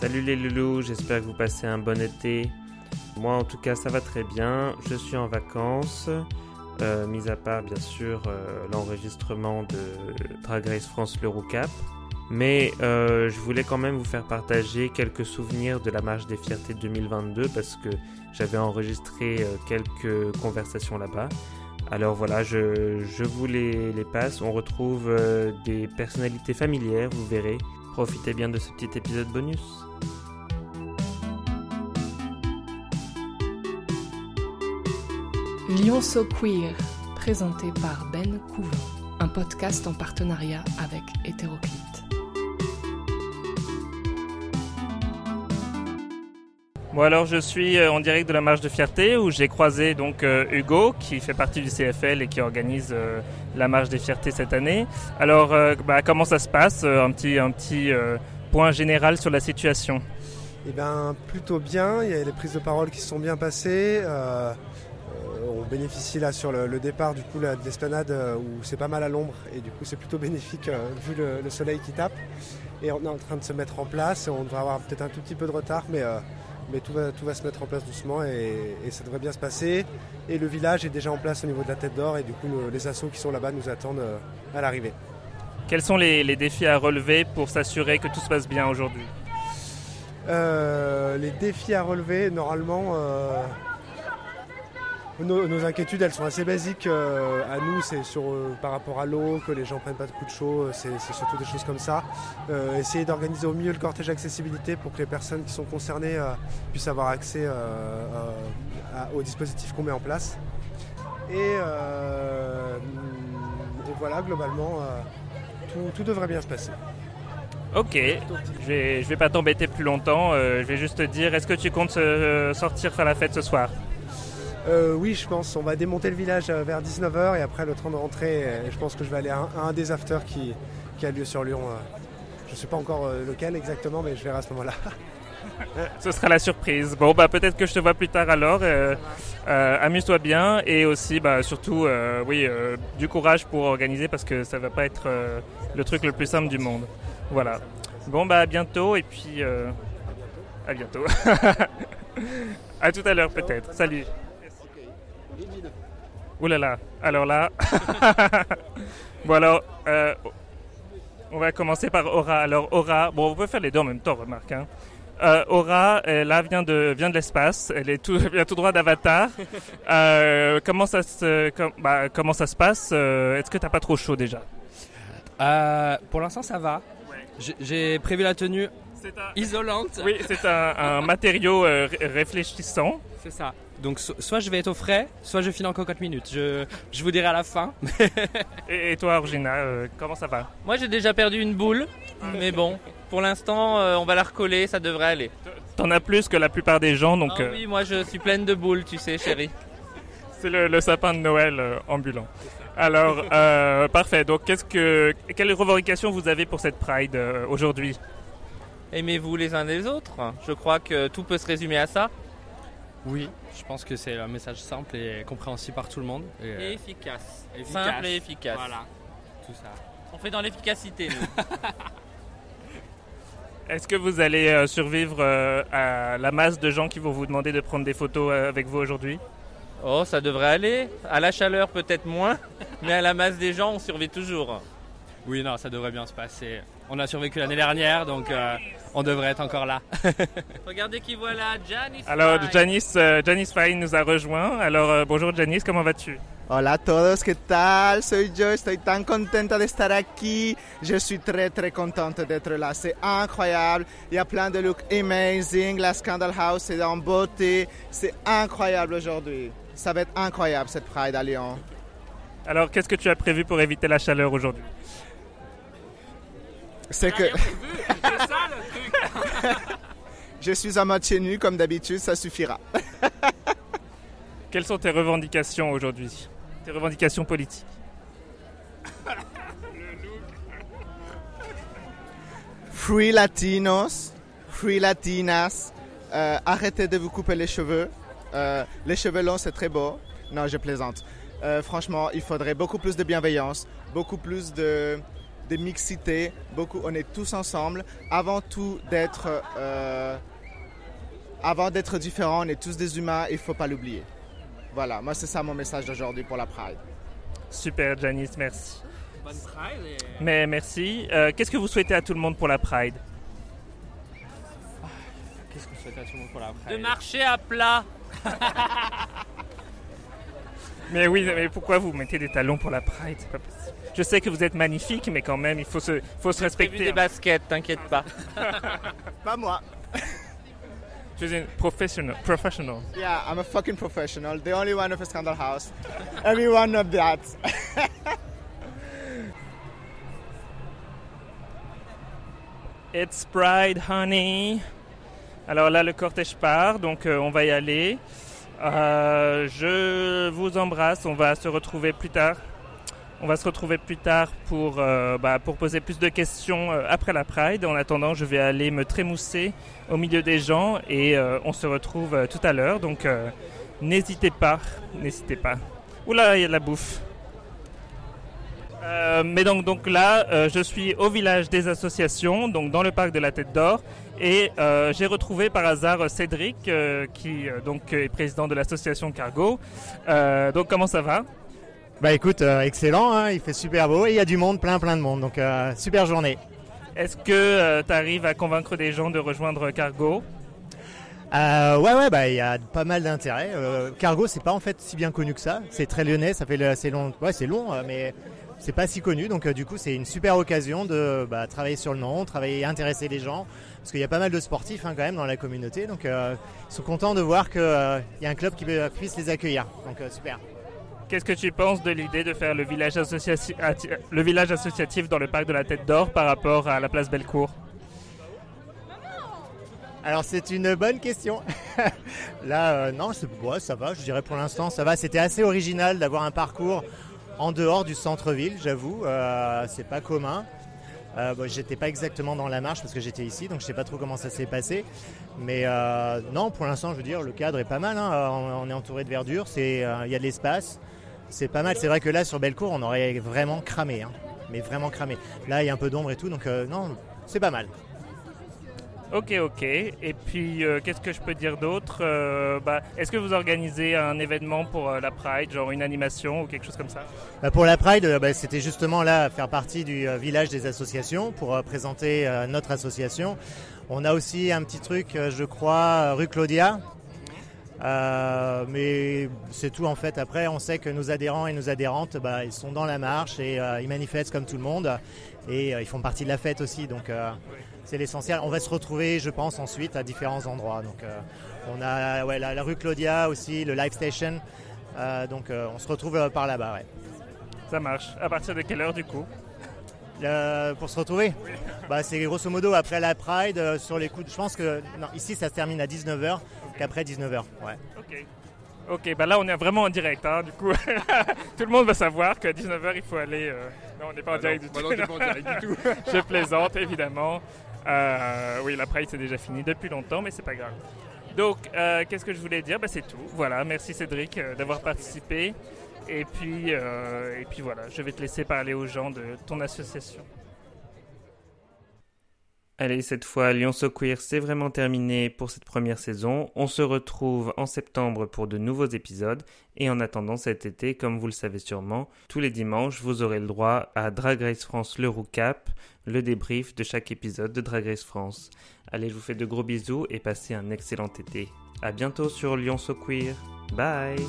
Salut les loulous, j'espère que vous passez un bon été. Moi en tout cas ça va très bien, je suis en vacances, euh, mis à part bien sûr euh, l'enregistrement de Drag Race France le Cap. Mais euh, je voulais quand même vous faire partager quelques souvenirs de la Marche des Fiertés 2022 parce que j'avais enregistré quelques conversations là-bas. Alors voilà, je, je vous les, les, passe. On retrouve des personnalités familières, vous verrez. Profitez bien de ce petit épisode bonus. Lyon So Queer, présenté par Ben Couvent, un podcast en partenariat avec Hétéroclite. Bon alors je suis en direct de la marche de fierté où j'ai croisé donc euh, Hugo qui fait partie du CFL et qui organise euh, la marche des fiertés cette année. Alors euh, bah, comment ça se passe Un petit, un petit point général sur la situation? Eh bien plutôt bien, il y a les prises de parole qui se sont bien passées. On bénéficie là sur le, le départ du coup là, de l'esplanade où c'est pas mal à l'ombre et du coup c'est plutôt bénéfique vu le, le, soleil qui tape. Et on est en train de se mettre en place et on devrait avoir peut-être un tout petit peu de retard mais mais tout va, tout va se mettre en place doucement et, et, ça devrait bien se passer. Et le village est déjà en place au niveau de la tête d'or et du coup le, les assos qui sont là-bas nous attendent à l'arrivée. Quels sont les, les, défis à relever pour s'assurer que tout se passe bien aujourd'hui? Euh, Les défis à relever, normalement, euh, nos, inquiétudes elles sont assez basiques euh, à nous, c'est sur euh, par rapport à l'eau, que les gens prennent pas de coups de chaud, c'est surtout des choses comme ça. Euh, essayer d'organiser au mieux le cortège accessibilité pour que les personnes qui sont concernées euh, puissent avoir accès euh, à, au dispositif qu'on met en place. Et, euh, voilà, globalement, tout, devrait bien se passer. Ok, je vais, vais pas t'embêter plus longtemps, je vais juste te dire, est-ce que tu comptes sortir faire la fête ce soir? Euh, oui, je pense. On va démonter le village vers 19h et après le train de rentrée, je pense que je vais aller à un, des afters qui, a lieu sur Lyon. Je ne sais pas encore lequel exactement, mais je verrai à ce moment-là. ce sera la surprise. Bon, bah peut-être que je te vois plus tard alors. Euh, euh, Amuse-toi bien et aussi, bah surtout, euh, oui, du courage pour organiser parce que ça va pas être le truc le plus simple du monde. Voilà. Bon, bah à bientôt et puis à bientôt. à tout à l'heure peut-être. Salut. Ouh là là, alors là. bon alors, euh, on va commencer par Aura. Alors Aura, bon on peut faire les deux en même temps, remarque. Hein. Euh, Aura, elle, là vient de vient de l'espace, elle est tout vient tout droit d'Avatar. Euh, comment ça se com, bah, comment ça se passe Est-ce que t'as pas trop chaud déjà? Pour l'instant ça va. Ouais. J'ai prévu la tenue un... isolante. Oui, c'est un, un matériau réfléchissant. C'est ça. Donc so soit je vais être au frais, soit je file en 4 minutes. Je, je vous dirai à la fin. et, et, toi, Orgina, euh, comment ça va? Moi, j'ai déjà perdu une boule, mais bon, pour l'instant, euh, on va la recoller, ça devrait aller. T'en as plus que la plupart des gens, donc. Ah oui, moi, je suis pleine de boules, tu sais, chérie. C'est le, le, sapin de Noël euh, ambulant. Alors, euh, parfait. Donc, qu'est-ce que, quelles revendications vous avez pour cette Pride aujourd'hui? Aimez-vous les uns des autres? Je crois que tout peut se résumer à ça. Oui, je pense que c'est un message simple et compréhensible par tout le monde. Et, et efficace. efficace. Simple et efficace. Voilà, tout ça. On fait dans l'efficacité, nous. Est-ce que vous allez euh, survivre euh, à la masse de gens qui vont vous demander de prendre des photos euh, avec vous aujourd'hui? Oh, ça devrait aller. À la chaleur, peut-être moins, mais à la masse des gens, on survit toujours. Oui, non, ça devrait bien se passer. On a survécu l'année dernière, donc euh, on devrait être encore là. Regardez qui voilà, Janice. Alors, Janice, euh, Janice Fine nous a rejoint. Alors, euh, bonjour Janice, comment vas-tu? Hola a todos, ¿qué tal? Soy yo, estoy tan contenta de estar aquí. Je suis très très contente d'être là, c'est incroyable. Il y a plein de looks amazing, la Scandal House est en beauté, c'est incroyable aujourd'hui. Ça va être incroyable cette Pride à Lyon. Alors, qu'est-ce que tu as prévu pour éviter la chaleur aujourd'hui? C'est que je suis à moitié nu comme d'habitude, ça suffira. Quelles sont tes revendications aujourd'hui? Tes revendications politiques? Free Latinos, Free Latinas, euh, arrêtez de vous couper les cheveux. Euh, les cheveux longs, c'est très beau. Non, je plaisante. Euh, franchement, il faudrait beaucoup plus de bienveillance, beaucoup plus de de mixité, beaucoup, on est tous ensemble. Avant tout d'être, euh, avant d'être différents, on est tous des humains, il faut pas l'oublier. Voilà, moi c'est ça mon message d'aujourd'hui pour la Pride. Super, Janice, merci. Bonne Pride. Et... Mais merci. Euh, Qu'est-ce que vous souhaitez à tout le monde pour la Pride? Qu'est-ce souhaite à tout le monde pour la Pride? De marcher à plat. Mais oui, mais pourquoi vous mettez des talons pour la Pride? C'est pas possible. Je sais que vous êtes magnifique, mais quand même, il faut se, faut se respecter. des hein. baskets, t'inquiète pas. Pas moi. Je suis une professional. professional. Yeah, I'm a fucking professional. The only one of a scandal house. Everyone knows that. It's Pride, honey. Alors là, le cortège part, donc euh, on va y aller. Euh, je vous embrasse. On va se retrouver plus tard. On va se retrouver plus tard pour, euh, bah, pour poser plus de questions euh, après la Pride. En attendant, je vais aller me trémousser au milieu des gens et euh, on se retrouve tout à l'heure. Donc n'hésitez pas, n'hésitez pas. Oula, il y a de la bouffe. Euh, mais donc, donc là, euh, je suis au village des associations, donc dans le parc de la Tête d'Or, et euh, j'ai retrouvé par hasard Cédric, qui donc est président de l'association Cargo. Donc comment ça va? Bah écoute, excellent, hein, il fait super beau et il y a du monde, plein plein de monde, donc super journée. Est-ce que tu arrives à convaincre des gens de rejoindre Cargo? Euh, ouais ouais, bah il y a pas mal d'intérêt. Euh, Cargo, c'est pas en fait si bien connu que ça. C'est très lyonnais, ça fait c'est long, ouais c'est long, mais c'est pas si connu. Donc euh, du coup, c'est une super occasion de bah, travailler sur le nom, travailler, intéresser les gens, parce qu'il y a pas mal de sportifs hein, quand même dans la communauté. Donc euh, ils sont contents de voir qu'il y a un club qui puisse les accueillir. Donc euh, super. Qu'est-ce que tu penses de l'idée de faire le village, associatif, le village associatif dans le parc de la Tête d'Or par rapport à la place Bellecour? Alors c'est une bonne question. Là, euh, non, ouais, ça va, je dirais pour l'instant, ça va. C'était assez original d'avoir un parcours en dehors du centre-ville, j'avoue. Euh, c'est pas commun. Euh, j'étais pas exactement dans la marche parce que j'étais ici, donc je sais pas trop comment ça s'est passé. Mais euh, non, pour l'instant, je veux dire, le cadre est pas mal. hein. On, est entouré de verdure, il y a de l'espace. C'est pas mal. C'est vrai que là, sur Bellecour, on aurait vraiment cramé, hein. mais vraiment cramé. Là, il y a un peu d'ombre et tout, donc non, c'est pas mal. Ok, ok. Et puis, euh, qu'est-ce que je peux dire d'autre Euh, bah, Est-ce que vous organisez un événement pour euh, la Pride, genre une animation ou quelque chose comme ça? Bah, pour la Pride, bah, c'était justement là faire partie du village des associations pour présenter notre association. On a aussi un petit truc, je crois, rue Claudia. Mais c'est tout en fait. Après, on sait que nos adhérents et nos adhérentes, ils sont dans la marche et ils manifestent comme tout le monde et ils font partie de la fête aussi. Donc euh, c'est l'essentiel. On va se retrouver, je pense, ensuite à différents endroits. Donc euh, on a ouais, la, la rue Claudia aussi, le Live Station. Euh, donc euh, on se retrouve par là-bas. Ouais. Ça marche. À partir de quelle heure du coup? Euh, pour se retrouver? Bah, C'est grosso modo après la Pride, euh, sur les coups. de- Je pense que non, ici ça se termine à 19h, qu'après 19h. Ouais. Ok. Ok, bah là on est vraiment en direct, hein, du coup. tout le monde va savoir qu'à 19h il faut aller. euh, Non, on n'est pas en direct du tout. non, t'es pas en direct du tout. Je plaisante évidemment. Euh, oui, la Pride c'est déjà fini depuis longtemps, mais c'est pas grave. Donc, euh, qu'est-ce que je voulais dire? Bah, C'est tout. Voilà, merci Cédric euh, d'avoir participé. Et puis, et puis voilà, je vais te laisser parler aux gens de ton association. Allez, cette fois, Lyon So Queer, c'est vraiment terminé pour cette première saison. On se retrouve en septembre pour de nouveaux épisodes. Et en attendant cet été, comme vous le savez sûrement, tous les dimanches, vous aurez le droit à Drag Race France le recap, le débrief de chaque épisode de Drag Race France. Allez, je vous fais de gros bisous et passez un excellent été. À bientôt sur Lyon So Queer. Bye